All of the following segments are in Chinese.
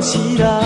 起来。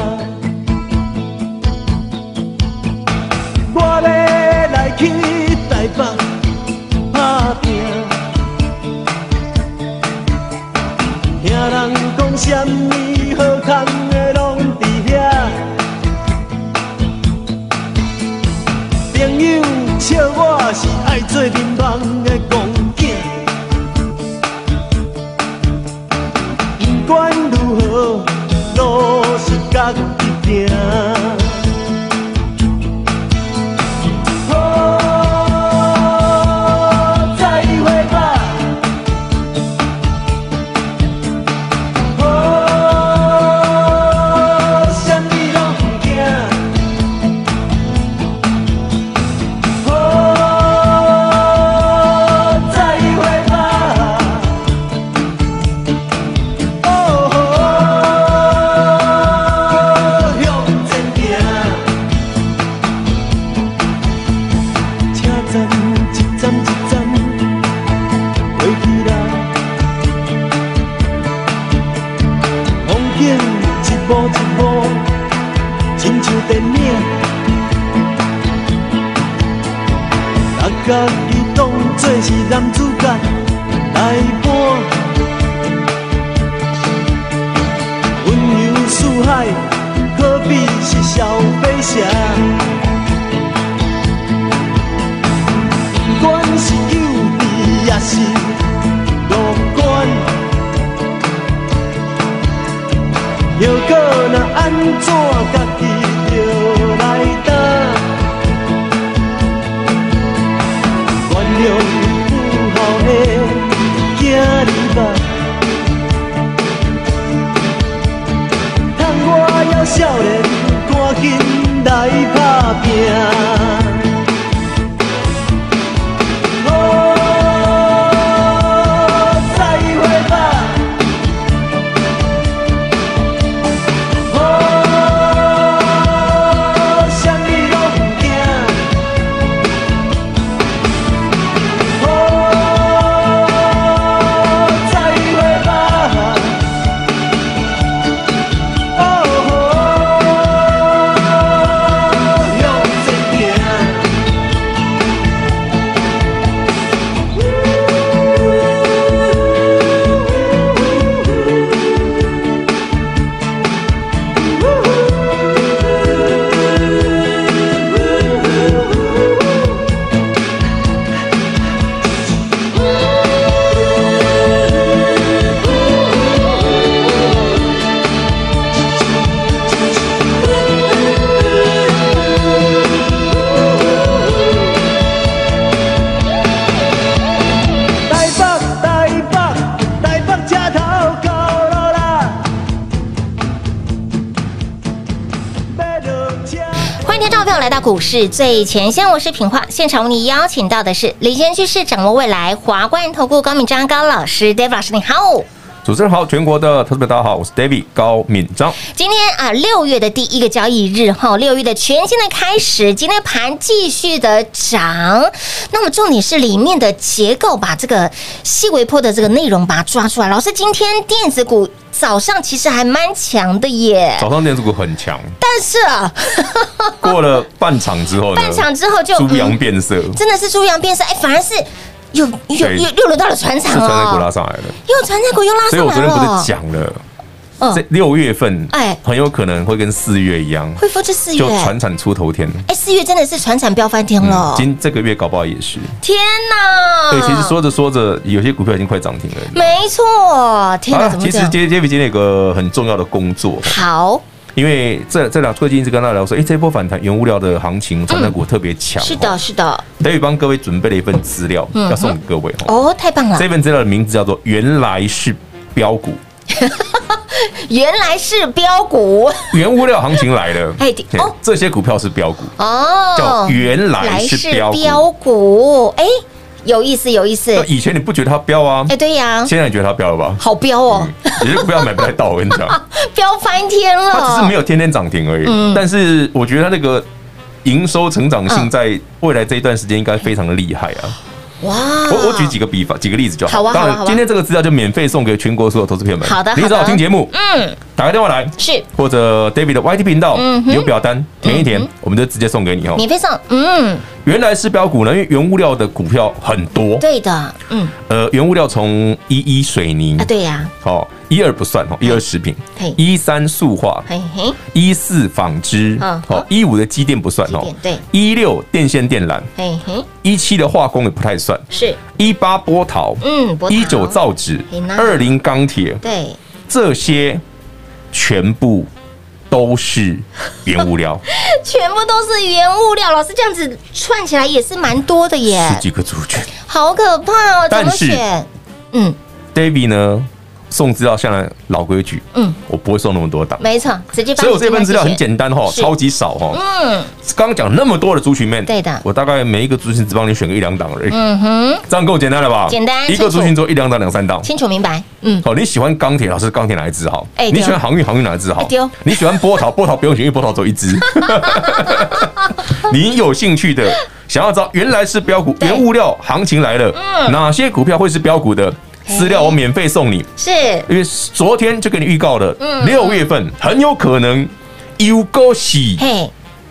股市最前线，我是品化。现场为你邀请到的是领先趋势、掌握未来华冠投顾高敏章高老师，David 老师，你好。主持人好，全国的投资者大家好，我是 David 高敏章。今天啊，六月的第一个交易日哈，六月的全新的开始，今天盘继续的涨。那么重点是里面的结构，把这个细微波的这个内容把它抓出来。老师，今天电子股早上其实还蛮强的耶，早上电子股很强，但是啊，过了半场之后，半场之后就猪羊变色，嗯，真的是猪羊变色，哎，反而是。又又又又轮到了船厂哦，船产股拉上来了，又船产股又拉上来了。所以我昨天不是讲了，嗯这六月份，哎很有可能会跟四月一样，恢复至四就月，传产出头天。哎，四月真的是船产飙翻天了，今这个月搞不好也是。天哪！对，其实说着说着，有些股票已经快涨停了。没错，天哪，啊其实怎么这样？J J V 今天有个很重要的工作，好，因为这这两最近一直跟大家聊说，哎，这波反弹原物料的行情，传产股特别强。是的，是的，德宇帮各位准备了一份资料，要送给各位哦。哦，太棒了，这份资料的名字叫做“原来是标股 原来是标股”，原物料行情来了。哎的哦。这些股票是标股，哦，叫原来是标股。哎，有意思，有意思，以前你不觉得它标啊？哎，？对呀，现在你觉得它标了吧？好标哦，有些股票买不太到，我跟你讲，飙翻天了，它只是没有天天涨停而已。嗯。但是我觉得它那个营收成长性在未来这一段时间应该非常的厉害啊。哇，我我举几个比方，几个例子就好。当然，今天这个资料就免费送给全国所有投资朋友们。好的你只要好听节目，嗯，打个电话来，是。或者 David 的 YT 频道嗯有表单填一填，我们就直接送给你哦。免费送，嗯，原来是标股呢，因为原物料的股票很多，对的，嗯。呃，原物料从一一水泥啊，，对呀，好，一二不算哦，一二食品。嘿，一三塑化，一四纺织。嗯，好，一五的机电不算哦。对，一六电线电缆，嘿嘿，一七的化工也不太算，是，一八波陶，嗯，一九造纸，二零钢铁，对，这些全部都是原物料，全部都是原物料，老师这样子串起来也是蛮多的耶。十，几个族群。好可怕哦，但是选？嗯。David 呢，送资料向来老规矩，嗯，我不会送那么多档，没错，直接所以我你这份资料很精简单哈，超级少哈。嗯。刚刚讲那么多的族群面，对的。我大概每一个族群只帮你选个一两档而已，嗯哼，这样够简单了吧？简单一个族群做一两档、两三档。清楚明白，嗯，好，你喜欢钢铁，老师钢铁哪一支好？哎你喜欢航运，航运哪一支好？你喜欢波涛，波涛不用选，因为波涛走一支。你有兴趣的，想要知道原来是标股，对。原物料行情来了，哪些股票会是标股的资料，我免费送你。是因为昨天就给你预告了，嗯六月份很有可能有够喜嘿，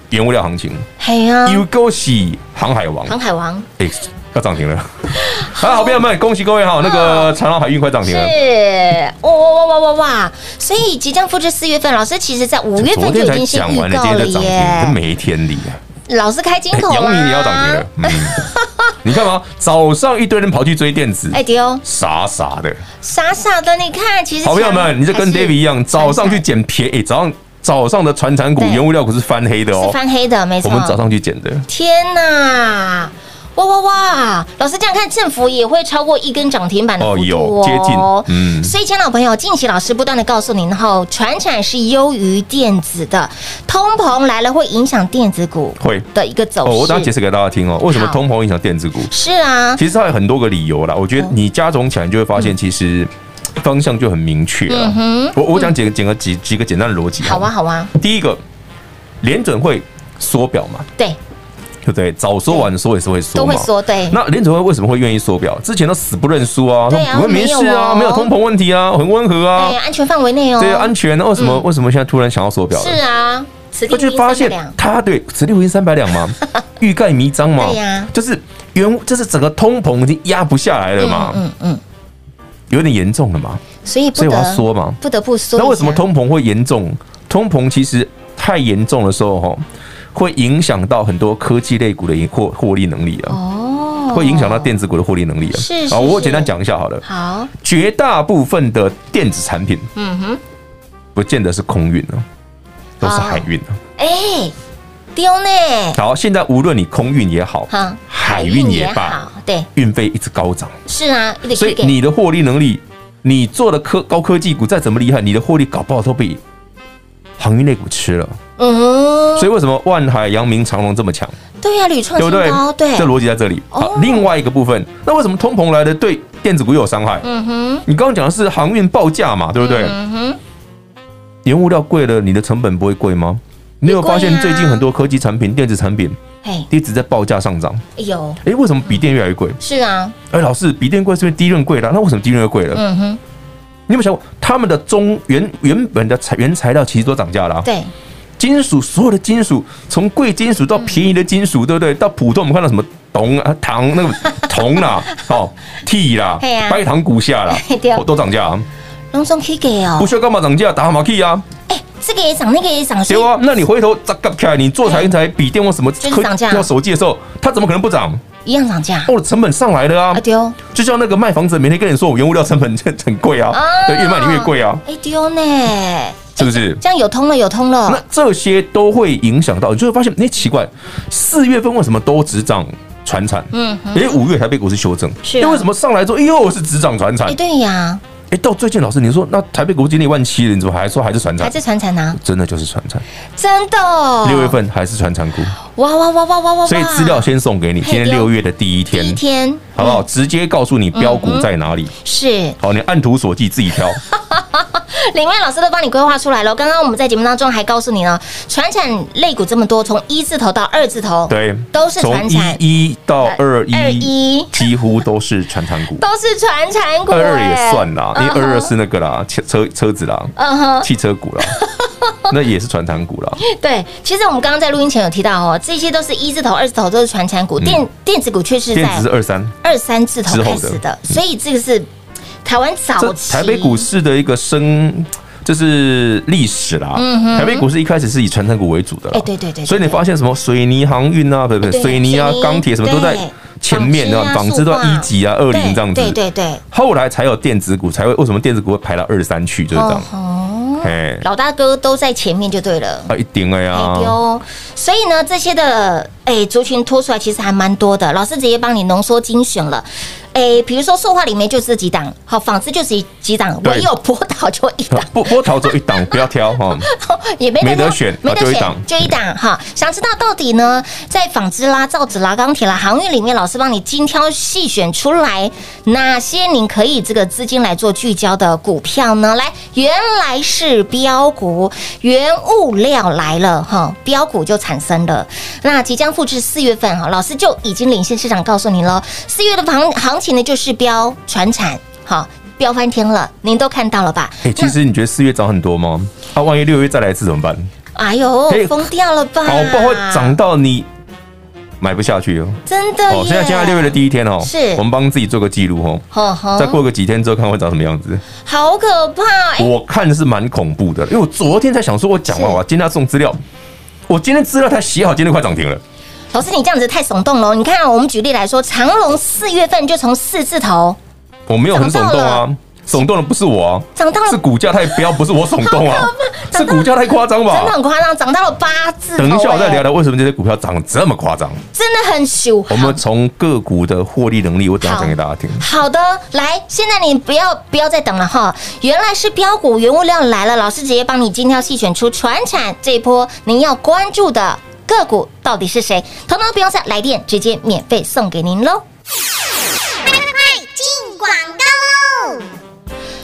原物料行情，嘿啊，有够喜航海王，航海王哎，要涨停了。好，好朋友们，恭喜各位哈，那个长隆海运快涨停了。是，哇哇哇哇哇哇！所以即将复制四月份，老师其实在五月份就已经先预讲完了，今告了耶这。没天理啊！老是开金口阳明也要涨停了你看嘛，早上一堆人跑去追电子，哎丢，傻傻的。傻傻的，你看，其实好朋友们，你就跟 David 一样，早上去捡捡便宜，早上早上的船产股、原物料股是翻黑的是哦。翻黑的，没错。我们早上去捡的，天哪！哇哇哇！老师这样看，政府也会超过一根涨停板的幅度哦有接近嗯所以，亲爱的朋友，近期老师不断的告诉您后，传产是优于电子的，通膨来了会影响电子股会的一个走势。哦，我等下解释给大家听哦，为什么通膨影响电子股？是啊，其实它有很多个理由啦。我觉得你加总起来，你就会发现其实方向就很明确了。我我讲几个几个几几个简单的逻辑。好啊，。好啊，第一个，联准会缩表嘛，对，对不对？早说晚说也是会缩嘛，都会说对。那联准会为什么会愿意缩表？之前都死不认输啊，对啊说没事啊，没有通膨问题啊，很温和啊哎，，安全范围内哦。对，安全。那为什么为什么现在突然想要缩表了？是啊，他就发现他对此地无银三百两嘛，欲盖弥彰嘛，对呀就是原就是整个通膨已经压不下来了嘛，嗯嗯，有点严重了嘛，所以所以我要得缩嘛。不得不说。那为什么通膨会严重？通膨其实太严重的时候，哈，会影响到很多科技类股的获获利能力啊，哦，会影响到电子股的获利能力啊。是是好，我是。简单讲一下好了。好，绝大部分的电子产品嗯哼，不见得是空运啊，都是海运啊。哎，丢呢，好，现在无论你空运也好，海运也罢好，对，运费一直高涨，是啊，所以你的获利能力，你做的科高科技股再怎么厉害，你的获利搞不好都被航运类股吃了。嗯，所以为什么万海、阳明、长隆这么强，对呀，屡创新高，？对，这逻辑在这里。好哦，另外一个部分，那为什么通膨来的对电子股有伤害？嗯哼，你刚刚讲的是航运报价嘛，对不对？嗯哼，原物料贵了，你的成本不会贵吗？你有发现最近很多科技产品、电子产品嘿，一直在报价上涨？有，哎，为什么笔电越来越贵？是啊，哎，老师，笔电贵是因为低润贵了，那为什么低润又贵了？嗯哼，你有没有想过，他们的中原原本的材原材料其实都涨价了啊？对，金属所有的金属，从贵金属到便宜的金属，对不对？到普通我们看到什么铜啊、糖那个铜啦、哦、铁啦白糖骨下啦 对，都都涨价啊。龙松给哦不，需要干嘛涨价，打马 K 啊，哎，这个也涨，那个也涨，对啊，那你回头再看起来，你做台一台笔电或什么就是涨价要手机的时候，它怎么可能不涨？一样涨价。我的成本上来了啊。啊，丢就像那个卖房子，每天跟你说我原物料成本很很贵啊，对，越卖你越贵啊，哎丢呢，是不是？这样有通了，有通了。那了，这些都会影响到，你就会发现，哎，奇怪，四月份为什么都只涨船产？嗯，哎，五月台北股市修正，是啊。那为什么上来之后又是只涨船产？哎？对呀，哎，到最近老师你说那台北股市今年一万七了，你怎么还说还是船产？还是船产呢？真的就是船产，真的，六月份还是船产股，哇哇哇哇哇哇！所以资料先送给你，今天六月的第一天。第一，天。好不好？直接告诉你标股在哪里，是。好，你按图索骥自己挑。林外老师都帮你规划出来了。刚刚我们在节目当中还告诉你呢，传产类股这么多，从一字头到二字头，对，都是从传产。一一到二二一，一。几乎都是传产股。都是传产股，二二也算啦，因为二二是那个啦，车车车子啦，嗯哼，汽车股啦，那也是传产股啦。对，其实我们刚刚在录音前有提到哦，这些都是一字头、二字头都是传产股，电电子股却是在二三，二三字头开始的，所以这个是台湾早期台北股市的一个生。就是历史啦，台北股市一开始是以传产股为主的哎对对对对所以你发现什么水泥航运啊，不不对水泥啊、钢铁什么都在前面的，纺织都要一级啊、二零这样子，对对对，后来才有电子股，才会为什么电子股会排到二三去，就是这样。哦，哎，老大哥都在前面就对了。啊，一定的呀。所以呢，这些的哎族群拖出来其实还蛮多的，老师直接帮你浓缩精选了。哎，比如说塑化里面就这几档，好，纺织就是几档，对唯有波导就一档，波波导就一档，不要挑哈。也没没得选没得选啊就一档，就一档哈。想知道到底呢，在纺织啦、造纸啦、钢铁啦、航运里面，老师帮你精挑细选出来哪些您可以这个资金来做聚焦的股票呢？来，原来是标股，原物料来了哈，标股就产生了。那即将复制四月份哈，老师就已经领先市场告诉你了，四月的行行情呢就是标传产，好。飙翻天了，您都看到了吧？哎，其实你觉得四月涨很多吗？啊，万一六月再来一次怎么办？哎呦，嘿疯掉了吧？好不好会涨到你买不下去哦。真的耶！哦，现在现在六月的第一天哦，是我们帮自己做个记录哦。呵呵再过个几天之后，看会长什么样子。好可怕！哎，我看是蛮恐怖的，因为我昨天才想说，我讲完，是我今天要送资料，我今天资料才写好，今天快涨停了。老师，你这样子太耸动了哦。你看啊，我们举例来说，长隆四月份就从四字头我没有很耸动啊，耸动的不是我啊，涨到了是股价太飙，不是我耸动啊，是股价太夸张吧真的？很夸张，涨到了八字头。等一下我再聊哎，聊为什么这些股票涨得这么夸张。真的很羞。我们从个股的获利能力，我等下讲给大家听。好的，来，现在你不要不要再等了哈，原来是标股原物料来了，老师直接帮你精挑细选出传产这一波您要关注的个股到底是谁？统统不用再来电，直接免费送给您喽。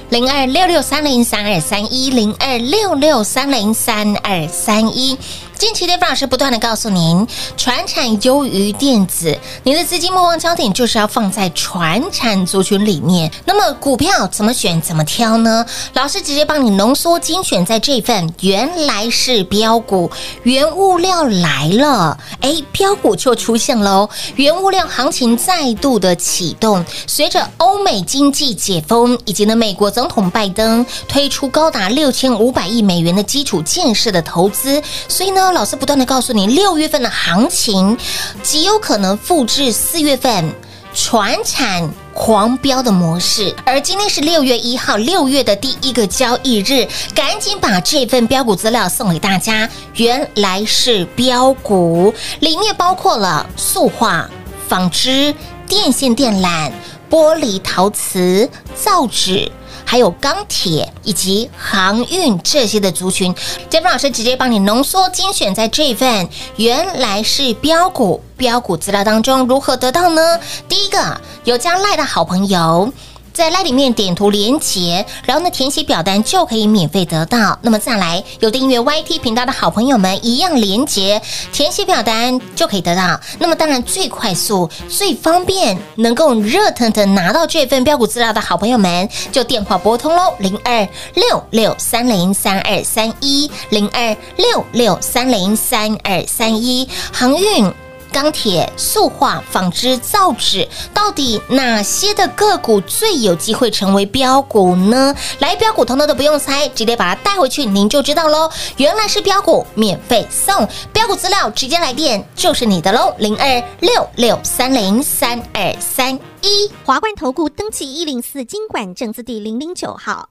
零二六六三零三二三一零二六六三零三二三一。近期 d a v 老师不断的告诉您，传产优于电子，您的资金目光焦点就是要放在传产族群里面。那么股票怎么选、怎么挑呢？老师直接帮你浓缩精选在这份，原来是标股，原物料来了，哎，标股就出现了，原物料行情再度的启动，随着欧美经济解封，以及呢美国总统拜登推出高达六千五百亿美元的基础建设的投资，所以呢。老师不断的告诉你，六月份的行情极有可能复制四月份传产狂飙的模式。而今天是六月一号，六月的第一个交易日，赶紧把这份标股资料送给大家。原来是标股，里面包括了塑化、纺织、电线电缆、玻璃陶瓷、造纸。还有钢铁以及航运这些的族群，杰夫老师直接帮你浓缩精选在这份原来是标股标股资料当中，如何得到呢？第一个有加赖的好朋友。在赖里面点图连结，然后呢填写表单就可以免费得到。那么再来有订阅 YT 频道的好朋友们，一样连结填写表单就可以得到。那么当然最快速、最方便，能够热腾腾拿到这份标股资料的好朋友们，就电话拨通喽，零二六六三零三二三一零二六六三零三二三一航运。钢铁、塑化、纺织、造纸，到底哪些的个股最有机会成为标股呢？来，标股通通都不用猜，直接把它带回去，您就知道喽。原来是标股，免费送标股资料，直接来电就是你的喽。零二六六三零三二三一华冠投顾登记一零四经管证字第零零九号。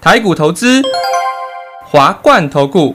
台股投资，华冠投顾。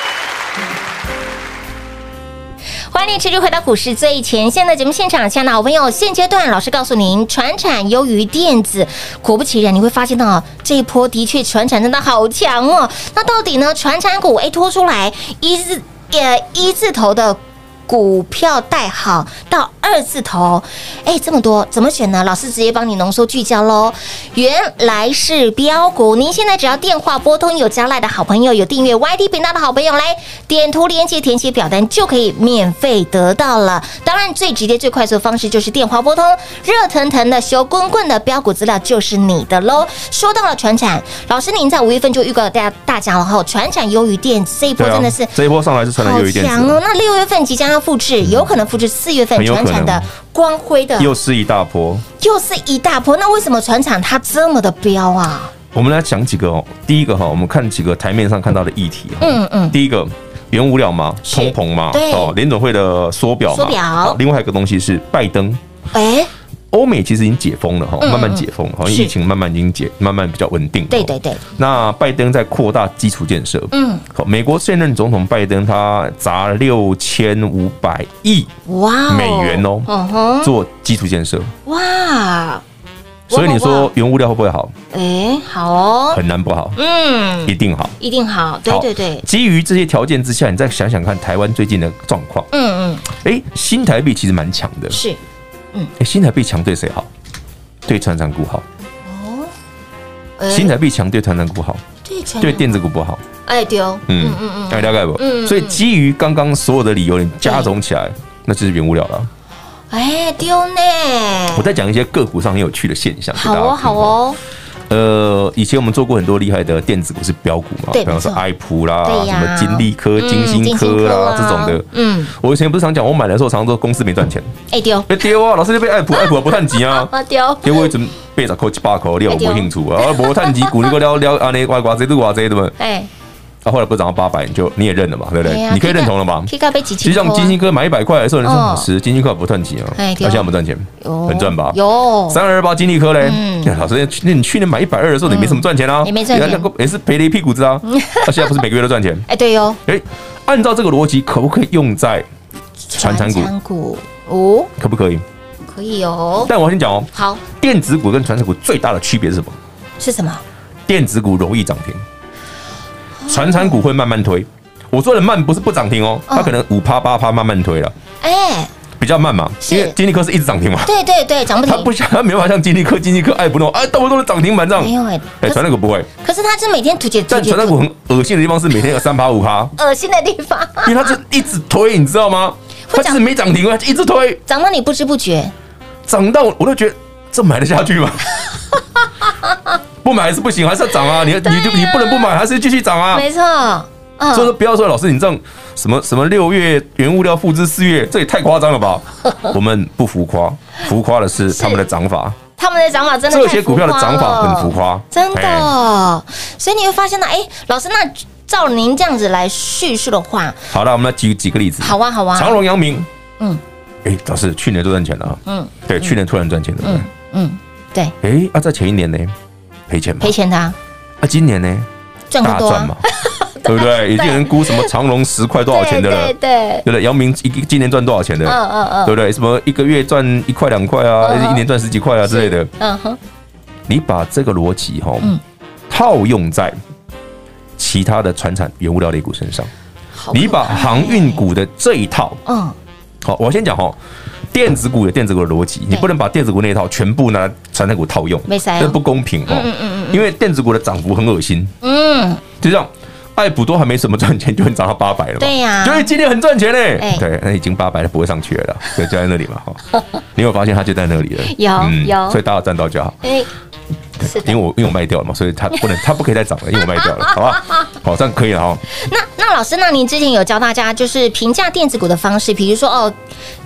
欢迎持续回到股市最前线的节目现场，亲爱的好朋友，现阶段老师告诉您，传产优于电子，果不其然，你会发现到这一波的确传产真的好强哦。那到底呢？传产股哎拖出来一字呃一字头的。股票代号到二字头，哎，这么多怎么选呢？老师直接帮你浓缩聚焦喽。原来是标股，您现在只要电话拨通，有加赖的好朋友，有订阅 YT 频道的好朋友，来点图连接填写表单就可以免费得到了。当然，最直接、最快速的方式就是电话拨通，热腾腾的、修滚滚的标股资料就是你的喽。说到了船产，老师您在五月份就预告大家大家了哈，船产优于电子，这一波真的是、啊、这一波上来是船产优于电子，好强哦。那六月份即将要。复制有可能复制四月份传产的光辉的，又是一大波，又是一大波。那为什么船厂它这么的彪啊？我们来讲几个哦。第一个哈，我们看几个台面上看到的议题。嗯嗯。第一个，原物料嘛，通膨嘛，对哦，联总会的缩表嘛。缩表。另外一个东西是拜登。哎。欧美其实已经解封了哈，慢慢解封，好像疫情慢慢已经解，慢慢比较稳定。对对对。那拜登在扩大基础建设。嗯。好，美国现任总统拜登他砸六千五百亿哇美元哦，做基础建设。哇。所以你说原物料会不会好？哎，好哦。很难不好。嗯。一定好。一定好。对对对。基于这些条件之下，你再想想看台湾最近的状况。嗯嗯。哎，新台币其实蛮强的。是。嗯，哎，新台币强对谁好？对船长股好。哦，新台币强对传长股好，对对电子股不好。哎，丢。嗯嗯嗯，大概不？嗯。所以基于刚刚所有的理由，你加总起来，那就是原物料了。哎，丢呢。我再讲一些个股上很有趣的现象。好哦，好哦。呃，以前我们做过很多厉害的电子股是标股嘛，比方说爱普啦，什么金利科、金星科啦这种的。嗯，我以前不是常讲，我买的时候常常说公司没赚钱。哎丢，哎丢啊！老师就被爱普，爱普不赚钱啊。啊丢，结果一直背着扣七八口，你有没兴趣啊？无赚钱股，你给我聊聊啊？你挂挂这都挂这对不？哎。啊，后来不是涨到八百，你就你也认了嘛，对不对？你可以认同了嘛？其实像金星科买一百块的时候，你说老师，金星科不赚钱啊，那现在不赚钱，很赚吧？有三二二八金利科嘞，老师，那你去年买一百二的时候，你没什么赚钱啊？也没赚钱，也是赔了一屁股子啊。那现在不是每个月都赚钱？哎，对哟。哎，按照这个逻辑，可不可以用在传产股？哦，可不可以？可以哦。但我先讲哦，好，电子股跟传产股最大的区别是什么？是什么？电子股容易涨停。传产股会慢慢推，我说的慢不是不涨停哦，它可能五趴八趴慢慢推了。哎，比较慢嘛，因为金立科是一直涨停嘛。对对对，涨不停。它不像，它没办法像金立科、金立科爱不动，哎，动不动的涨停板这样。没有哎，哎，传产股不会。可是它是每天突击，但传产股很恶心的地方是每天有三趴五趴。恶心的地方，因为它是一直推，你知道吗？它就是没涨停啊，一直推，涨到你不知不觉，涨到我都觉得这买得下去吗？不买还是不行，还是要涨啊！你你就你不能不买，还是继续涨啊！没错。所以说不要说老师，你这样什么什么六月原物料复制四月，这也太夸张了吧？我们不浮夸，浮夸的是他们的涨法。他们的涨法真的，这些股票的涨法很浮夸，真的。所以你会发现呢，哎，老师，那照您这样子来叙述的话，好了，我们来举几个例子。好啊，好啊。长荣、阳明，嗯，哎，老师，去年都赚钱了，嗯，对，去年突然赚钱了，嗯嗯，对。哎，啊在前一年呢，赔钱吗？赔钱的。啊，今年呢，赚更多嘛？对不对？已经有人估什么长隆十块多少钱的了？对对对，姚明一今年赚多少钱的？嗯嗯嗯，对不对？什么一个月赚一块两块啊，一年赚十几块啊之类的？嗯哼，你把这个逻辑哈，套用在其他的传产原物料类股身上，你把航运股的这一套，嗯，好，我先讲哈，电子股有电子股的逻辑，你不能把电子股那一套全部拿传产股套用，没这不公平哦。因为电子股的涨幅很恶心，嗯，就这样。爱普都还没什么赚钱，就会涨到八百了嘛？对呀，所以今天很赚钱嘞。对，那已经八百了，不会上去了，就在那里嘛。哈，你有发现它就在那里了？有有，所以大家赚到就好。哎，因为我因为我卖掉了嘛，所以它不能，它不可以再涨了，因为我卖掉了，好吧？好，这样可以了哈。那那老师，那您之前有教大家就是评价电子股的方式，比如说哦，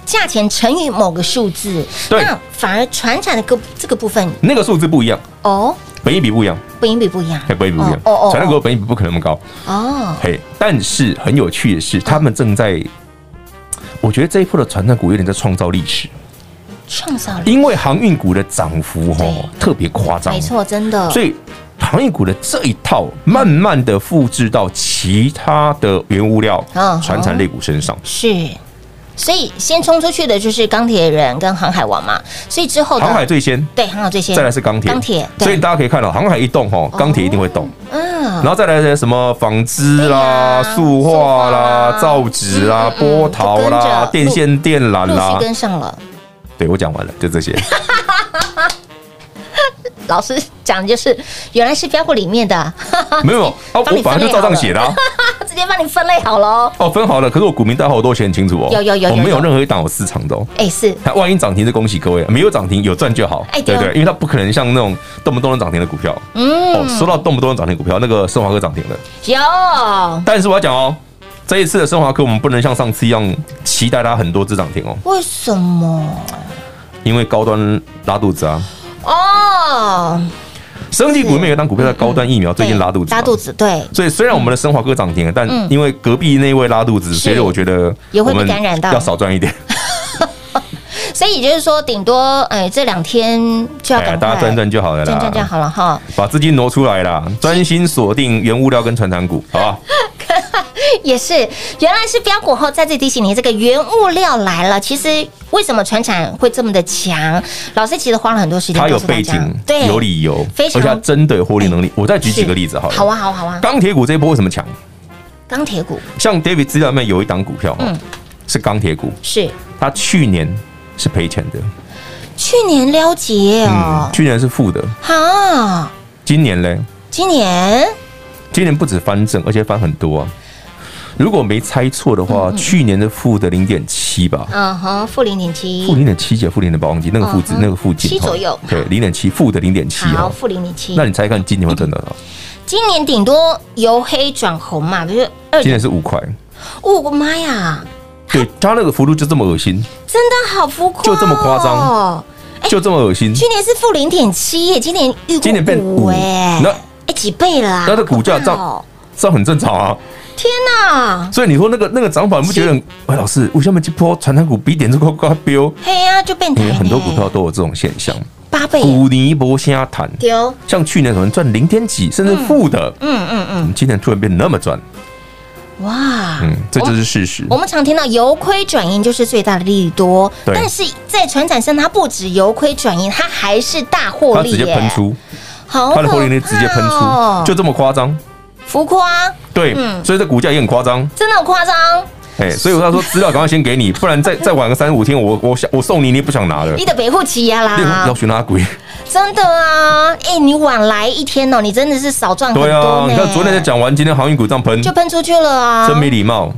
价钱乘以某个数字，对，那反而传产的个这个部分，那个数字不一样哦。本益比不一样，本益比不一样，本益比不一样。哦哦，传产股本益比不可能那么高。哦。嘿，但是很有趣的是，他们正在，我觉得这一波的传产股有点在创造历史，创造，因为航运股的涨幅哦特别夸张，没错，真的。所以航运股的这一套慢慢的复制到其他的原物料、船产类股身上，是。所以先冲出去的就是钢铁人跟航海王嘛，所以之后航海最先，对，航海最先，再来是钢铁，钢铁，所以大家可以看到，航海一动哈，钢铁一定会动，嗯，然后再来些什么纺织啦、塑化啦、造纸啦、波涛啦、电线电缆啦，跟上了，对我讲完了，就这些。老师讲的就是原来是标股里面的，没有，我本来就照这样写的，直接帮你分类好了。哦，分好了，可是我股民代号我都写很清楚哦。有有有，我没有任何一档有市场的哦。哎，是。它万一涨停，就恭喜各位；没有涨停，有赚就好。哎，对对，因为它不可能像那种动不动能涨停的股票。嗯。哦，说到动不动能涨停股票，那个升华科涨停了。有。但是我要讲哦，这一次的升华科，我们不能像上次一样期待它很多只涨停哦。为什么？因为高端拉肚子啊。哦。生技股里面有档股票的高端疫苗，最近拉肚子，拉肚子，对。所以虽然我们的生华哥涨停了，但因为隔壁那位拉肚子，所以我觉得也会被感染到，要少赚一点。所以也就是说，顶多哎这两天就要赶快大家赚赚就好了啦，赚赚好了哈，把资金挪出来啦，专心锁定原物料跟传产股，好吧？也是，原来是标股后再次提醒你，这个原物料来了。其实为什么船产会这么的强？老师其实花了很多时间，他有背景，对，有理由，非常，而且他真的有获利能力。我再举几个例子，好了，好啊，好啊，好啊。钢铁股这一波为什么强？钢铁股，像 David 资料里面有一档股票，嗯，是钢铁股，是，他去年是赔钱的，去年了解哦，去年是负的，哈，今年嘞？今年，今年不止翻正，而且翻很多啊。如果没猜错的话，去年的负的零点七吧。嗯哼，负零点七，负零点七，减负零点八，忘记那个负值，那个附近七左右。对，零点七，负的零点七。好，负零点七。那你猜看今年会赚多少？今年顶多由黑转红嘛，就是二。今年是五块。我的妈呀！对，它那个幅度就这么恶心，真的好浮夸，就这么夸张，就这么恶心。去年是负零点七耶，今年今年变五哎，那哎几倍了啊？它的股价涨，这很正常啊。天呐！所以你说那个那个涨法，你不觉得？哎，老师，为什么这波传产股比点这个高标？嘿呀，就变态。很多股票都有这种现象，八倍。股尼波虾谈丢，像去年可能赚零点几，甚至负的。嗯嗯嗯。今年突然变那么赚，哇！嗯，这就是事实。我们常听到由亏转盈就是最大的利多，但是在传产上，它不止由亏转盈，它还是大获利，它直接喷出，好，它的获利率直接喷出，就这么夸张。浮夸，对，嗯，所以这股价也很夸张，真的很夸张。哎，所以我要说 资料赶快先给你，不然再再晚个三五天，我我想我送你，你也不想拿了。你的北户企业啦，要去哪鬼？真的啊，哎，你晚来一天哦，你真的是少赚很多。对啊，你看昨天才讲完，今天航运股这样喷，就喷出去了啊，真没礼貌。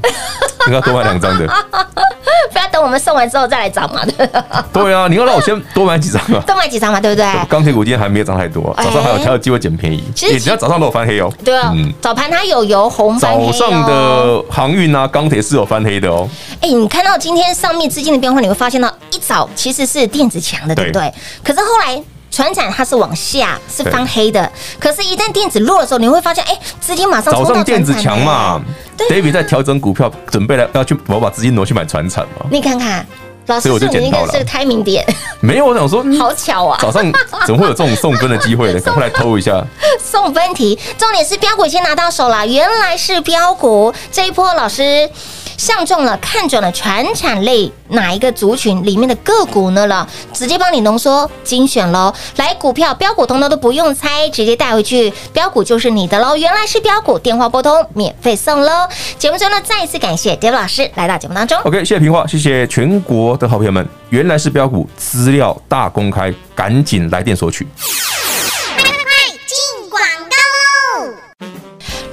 应该多买两张的，不要等我们送完之后再来涨嘛。对啊，你要让我先多买几张嘛，多买几张嘛，对不对？钢铁股今天还没有涨太多，早上还有还有机会捡便宜。其实只要早上都有翻黑哦。对啊，早盘它有由红翻黑。早上的航运啊，钢铁是有翻黑的哦。哎，你看到今天上面资金的变化，你会发现到一早其实是电子强的，对不对？可是后来。传产它是往下是翻黑的，可是，一旦电子弱的时候，你会发现，哎，资金马上早上电子强嘛，David 在调整股票，准备来要去，我把资金挪去买船产嘛。你看看，老师，我就捡到了。这个开明点没有，我想说，好巧啊！早上怎么会有这种送分的机会呢？赶快来偷一下。送分题，重点是标股先拿到手了，原来是标股这一波，老师。相中了，看准了传产类哪一个族群里面的个股呢了？直接帮你浓缩精选喽！来，股票标股通通都不用猜，直接带回去，标股就是你的喽！原来是标股，电话拨通免费送喽！节目中呢，再一次感谢 David 老师来到节目当中。OK，谢谢平话，谢谢全国的好朋友们。原来是标股，资料大公开，赶紧来电索取。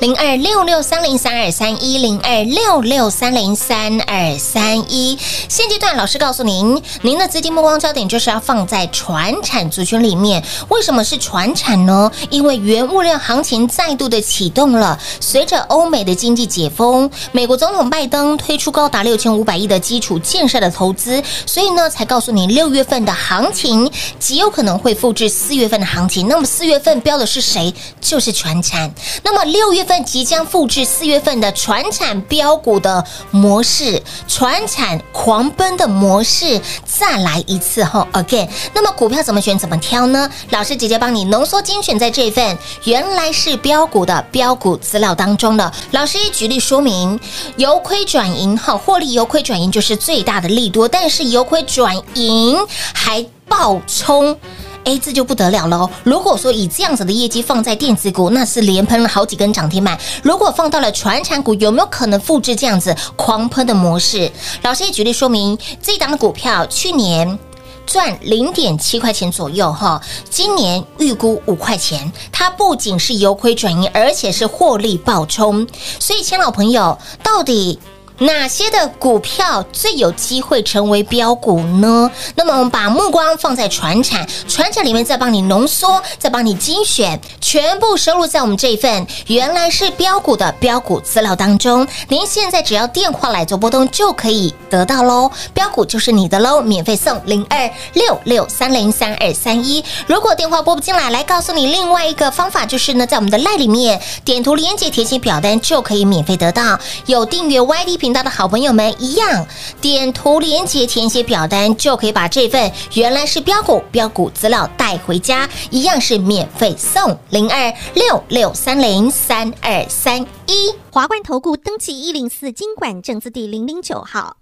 零二六六三零三二三一零二六六三零三二三一，现阶段老师告诉您，您的资金目光焦点就是要放在传产族群里面。为什么是传产呢？因为原物料行情再度的启动了。随着欧美的经济解封，美国总统拜登推出高达六千五百亿的基础建设的投资，所以呢，才告诉你六月份的行情极有可能会复制四月份的行情。那么四月份标的是谁？就是传产。那么六月份。即将复制四月份的传产标股的模式，传产狂奔的模式，再来一次后，again。那么股票怎么选怎么挑呢？老师直接帮你浓缩精选在这份原来是标股的标股资料当中了。老师一举例说明，由亏转盈，哈，获利由亏转盈就是最大的利多，但是由亏转盈还暴冲。A 字就不得了喽！如果说以这样子的业绩放在电子股，那是连喷了好几根涨停板。如果放到了传产股，有没有可能复制这样子狂喷的模式？老师也举例说明，这档的股票去年赚零点七块钱左右，哈，今年预估五块钱。它不仅是由亏转盈，而且是获利暴冲。所以，亲老朋友，到底？哪些的股票最有机会成为标股呢？那么我们把目光放在船产，船产里面再帮你浓缩，再帮你精选，全部收录在我们这一份原来是标股的标股资料当中。您现在只要电话来做拨通就可以得到喽，标股就是你的喽，免费送零二六六三零三二三一。如果电话拨不进来，来告诉你另外一个方法，就是呢，在我们的赖里面点图连接填写表单就可以免费得到，有订阅 YD。频道的好朋友们一样，点图连接填写表单就可以把这份原来是标股标股资料带回家，一样是免费送零二六六三零三二三一华冠投顾登记一零四经管证字第零零九号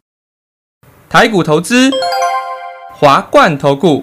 台股投资华冠投顾。